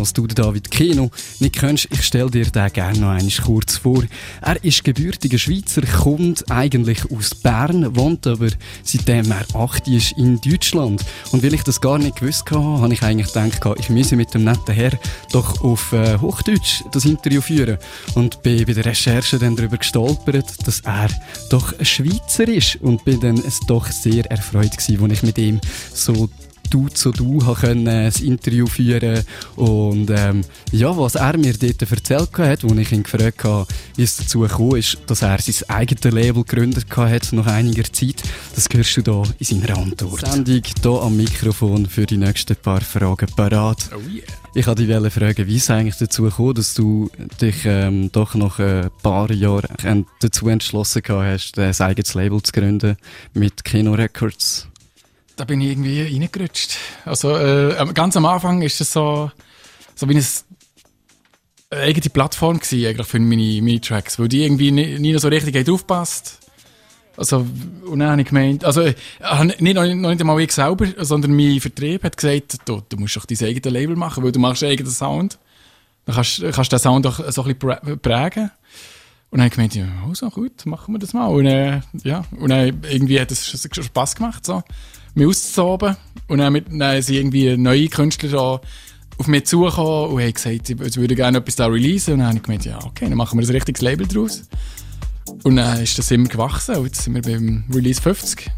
Was du David Keno nicht kennst, ich stelle dir den gerne noch einmal kurz vor. Er ist gebürtiger Schweizer, kommt eigentlich aus Bern, wohnt aber seitdem er 8 ist in Deutschland. Und weil ich das gar nicht gewusst habe, habe ich eigentlich gedacht, ich müsse mit dem netten Herr doch auf äh, Hochdeutsch das Interview führen. Und bin bei der Recherche dann darüber gestolpert, dass er doch Schweizer ist und bin dann doch sehr erfreut gewesen, als ich mit ihm so du zu du können das Interview führen und ähm, ja, was er mir dort erzählt hat, als ich ihn gefragt habe, wie es dazu gekommen ist, dass er sein eigenes Label gegründet hat nach einiger Zeit, das hörst du hier in seiner Antwort. Sendung hier am Mikrofon für die nächsten paar Fragen parat. Oh yeah. Ich wollte dich fragen, wie es eigentlich dazu gekommen dass du dich ähm, doch nach ein paar Jahren dazu entschlossen hast, ein eigenes Label zu gründen mit Kino Records da bin ich irgendwie reingerutscht. Also äh, ganz am Anfang ist es so, so wie eine eigene Plattform gewesen, eigentlich für meine, meine Tracks, weil die irgendwie nie, nie so richtig aufpasst. Also, und dann habe ich gemeint, also, nicht, noch, nicht einmal ich selber, sondern mein Vertrieb hat gesagt, du, du musst doch dein eigenes Label machen, weil du machst einen eigenen Sound. Dann kannst, kannst du den Sound doch so ein bisschen prägen. Und dann habe ich gemeint, ja, oh, so gut, machen wir das mal. Und, äh, ja, und dann irgendwie hat es Spass gemacht, so mich auszusoben. Und dann, mit, dann sind irgendwie neue Künstler auf mich zugekommen und haben gesagt, sie würden gerne etwas da releasen. Und dann habe ich gemeint, ja, okay, dann machen wir ein richtiges Label draus. Und dann ist das immer gewachsen und jetzt sind wir beim Release 50.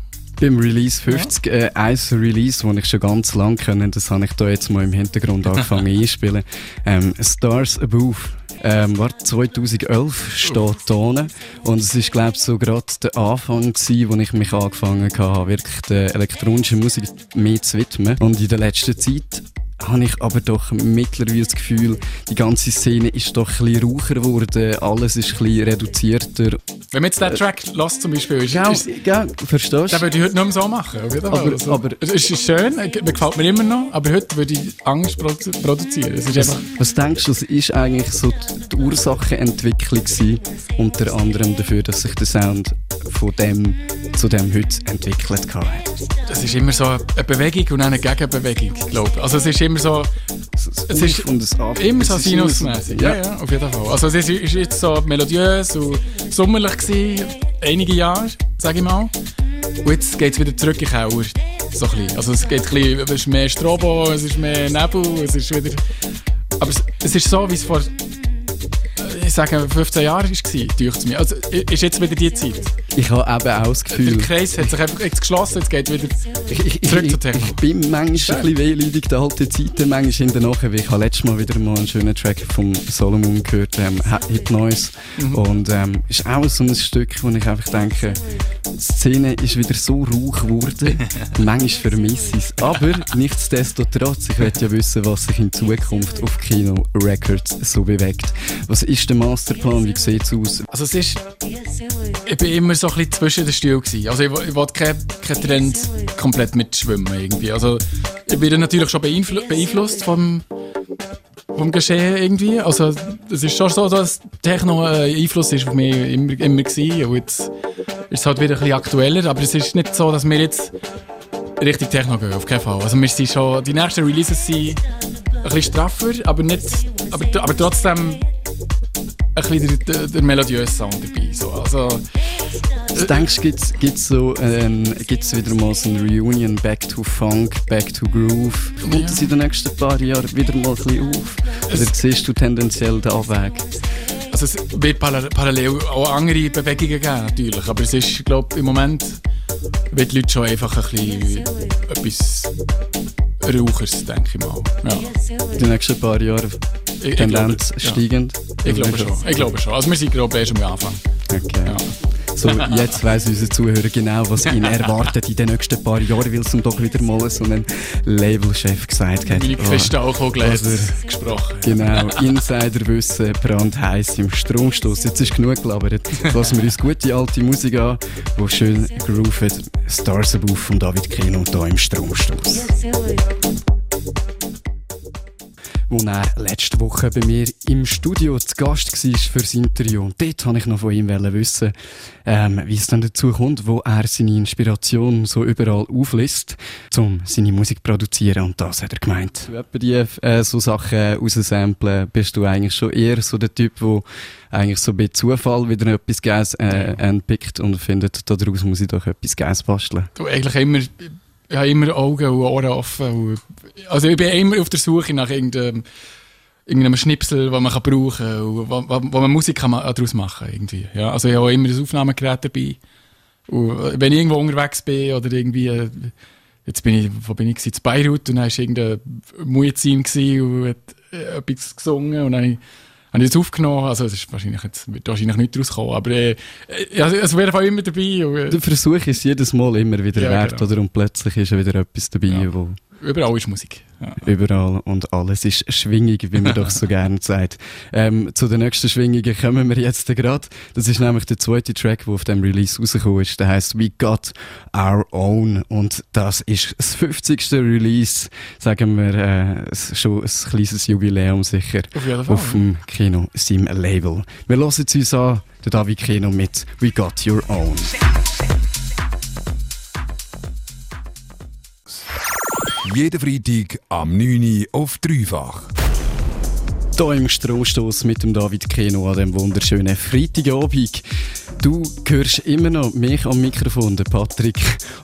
Beim Release 50, ja. äh, ein Release, das ich schon ganz lange kenne, das habe ich da jetzt mal im Hintergrund angefangen einzuspielen. Ähm, Stars Above. Ähm, war 2011 steht da und es ist glaube ich so gerade der Anfang gewesen, wo ich mich angefangen habe, wirklich der elektronischen Musik mehr zu widmen. Und in der letzten Zeit habe ich aber doch mittlerweile das Gefühl, die ganze Szene ist doch ein bisschen raucher geworden, alles ist ein bisschen reduzierter. Wenn man jetzt den Track äh, lässt zum Beispiel, ist, ja, ist, ja, verstehst du? Den würde ich heute nicht mehr so machen, Aber, also, aber, es ist schön, mir gefällt mir immer noch, aber heute würde ich Angst produzieren. Es ist was, was denkst du, was ist eigentlich so die Ursachenentwicklung gewesen, unter anderem dafür, dass sich der Sound von dem zu dem heute entwickelt hat? Das ist immer so eine Bewegung und eine Gegenbewegung, glaube ich. Also es ist immer so... Es ist und es ab. Immer so sinusmäßig. Ja. ja, ja, auf jeden Fall. Also es ist, ist jetzt so melodiös und sommerlich gewesen, einige Jahre, sage ich mal. Und jetzt geht es wieder zurück in Keller. So ein bisschen. Also es geht ein bisschen, es ist mehr Strobo, es ist mehr Nebel, es ist wieder... Aber es, es ist so, wie es vor ich sage, 15 Jahre war es, mir. Also ist jetzt wieder die Zeit. Ich habe eben auch das Gefühl... Der Kreis hat sich einfach jetzt geschlossen, jetzt geht wieder ich, ich, zurück zur Technik. Ich bin manchmal ein bisschen wehleidig der alten Zeiten, manchmal in der Nachher. Ich habe letztes Mal wieder mal einen schönen Track von Solomon gehört, ähm, Hit Noise. Mhm. Und ähm, ist auch so ein Stück, wo ich einfach denke, die Szene ist wieder so rauch geworden. manchmal vermisse ich es. Aber nichtsdestotrotz, ich möchte ja wissen, was sich in Zukunft auf Kino Records so bewegt. Was ist der Masterplan? Wie sieht es aus? Also es ist... Ich bin immer so ein bisschen zwischen den Stühlen. Also ich, ich wollte keinen kein Trend komplett mitschwimmen irgendwie. Also ich bin natürlich schon beeinflu beeinflusst vom, vom Geschehen irgendwie. Also es ist schon so, dass Techno ein Einfluss ist auf mich immer, immer gewesen. Und jetzt ist es halt wieder ein bisschen aktueller. Aber es ist nicht so, dass wir jetzt richtig Techno gehen, auf keinen Fall. Also wir sind schon, die nächsten Releases sind ein bisschen straffer, aber nicht, aber, aber trotzdem ein bisschen der, der, der melodiöse Sound dabei. So. Also, was denkst du, gibt es so, ähm, wieder mal so eine Reunion Back to Funk, Back to Groove? Kommt ja. das in den nächsten paar Jahren wieder mal ein bisschen auf? Oder es siehst du tendenziell den Abweg? Also es wird parallel auch andere Bewegungen geben, natürlich. Aber es ist, glaube im Moment wird die Leute schon einfach ein bisschen etwas Rauchers, denke ich mal. Ja. Die nächsten paar Jahre Tendenz steigend? Ja. Ich glaube schon. Ich glaube schon. Also wir sind glaube erst am Anfang. Okay. Ja. So, jetzt weiss unser Zuhörer genau, was ihn erwartet in den nächsten paar Jahren, weil es ihm doch wieder mal so einen Labelchef gesagt hat. Meine Kristallkugel gesprochen. Genau, Insiderwissen, brandheiß im Stromstoß. Jetzt ist genug gelabert. Lassen wir uns gute alte Musik an, die schön groovet. Stars Above von David Kino hier im Stromstoß. Wo er letzte Woche bei mir im Studio zu Gast war für das Interview. Und dort wollte ich noch von ihm wissen, ähm, wie es dann dazu kommt, wo er seine Inspiration so überall auflässt, um seine Musik zu produzieren. Und das hat er gemeint. Bei die äh, so Sachen raussamplen, bist du eigentlich schon eher so der Typ, der eigentlich so bei Zufall wieder etwas Geiles äh, entpickt und findet, daraus muss ich doch etwas Geiles basteln. Du eigentlich immer ich habe immer Augen und Ohren offen. also ich bin immer auf der Suche nach irgendeinem, irgendeinem Schnipsel, den man kann brauchen kann, wo, wo, man Musik kann daraus machen kann. Ja, also ich habe auch immer ein Aufnahmegerät dabei. Und wenn ich irgendwo unterwegs bin oder irgendwie, äh, jetzt bin ich, wo bin ich, in Beirut und dann war irgendein Muezzin und hat äh, etwas gesungen und dann habe ich das aufgenommen. Also, es ist wahrscheinlich jetzt, wird wahrscheinlich nicht rauskommen, aber äh, ja, es wäre auf immer dabei. Und, äh, Der Versuch ist jedes Mal immer wieder ja, wert, genau. oder? Und plötzlich ist wieder etwas dabei, ja. wo Überall ist Musik. Ja. Überall und alles ist schwingig, wie man doch so gerne sagt. Ähm, zu den nächsten Schwingungen kommen wir jetzt gerade. Das ist nämlich der zweite Track, der auf dem Release rausgekommen ist. Der heißt We Got Our Own und das ist das 50. Release, sagen wir, äh, schon ein kleines Jubiläum sicher auf, jeden Fall. auf dem Kino Sim Label. Wir hören es uns an, der David Kino mit We Got Your Own. Jeden Freitag am 9 Uhr auf dreifach. Hier im Stromstoß mit dem David Keno an dem wunderschönen Freitagabend. Du hörst immer noch mich am Mikrofon, der Patrick.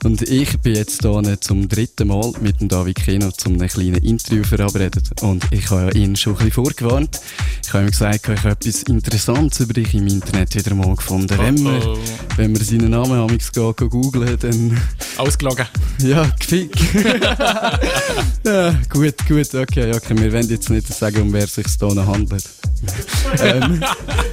Und ich bin jetzt hier zum dritten Mal mit dem David Keno zum einem kleinen Interview verabredet. Und ich habe ihn schon ein bisschen vorgewarnt. Ich habe ihm gesagt, ich habe etwas Interessantes über dich im Internet wieder mal gefunden. Oh, wenn, man, wenn man seinen Namen amigs googeln, dann... Ausgelogen. Ja, gefick. ja, gut, gut, okay, okay. Wir wollen jetzt nicht sagen, um wer sich da handelt. Ähm,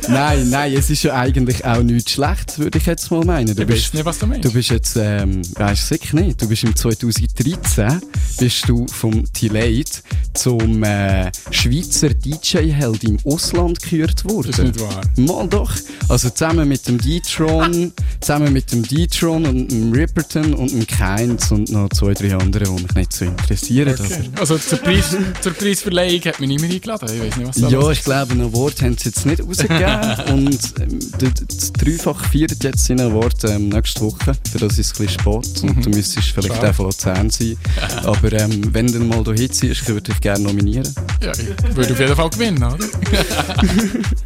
nein, nein, es ist ja eigentlich auch nichts schlecht, würde ich jetzt mal meinen. Du ich bist, nicht, was du meinst. Du bist jetzt, ähm, weißt du sicher nicht, du bist im 2013 bist du vom T-Late zum äh, Schweizer DJ-Held im Ausland gekürt worden. Das ist nicht wahr. Mal doch. Also zusammen mit dem D-Tron, zusammen mit dem D-Tron und dem Ripperton und dem Keins und noch zwei, drei andere, die mich nicht so interessieren. Okay. Also zur, Preis, zur Preisverleihung hat mich niemand eingeladen. Ich weiß nicht, was da Ja, ich glaube, einen Award haben sie jetzt nicht rausgegeben. und ähm, das Dreifach feiert jetzt seinen Award ähm, nächste Woche. Für das ist es ein bisschen spät und mhm. du müsstest vielleicht Schau. auch von Luzern sein. Aber ähm, wenn du mal hier ziehst, würde ich gerne nominieren. Ja, ich würde auf jeden Fall gewinnen, oder?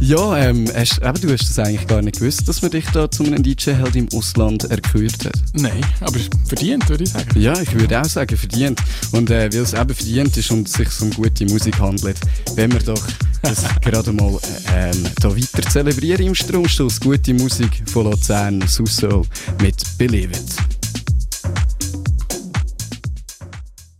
Ja, ähm, hast, eben, du hast das eigentlich gar nicht gewusst, dass man dich da zu einem DJ-Held im Ausland erkürt hat. Nein, aber verdient, würde ich sagen. Ja, ich würde auch sagen, verdient. Und äh, weil es eben verdient ist und sich um gute Musik handelt, wenn wir doch das gerade mal äh, ähm, da weiter zelebrieren im Stromstoß. Gute Musik von Luzern, Susso mit Believe It.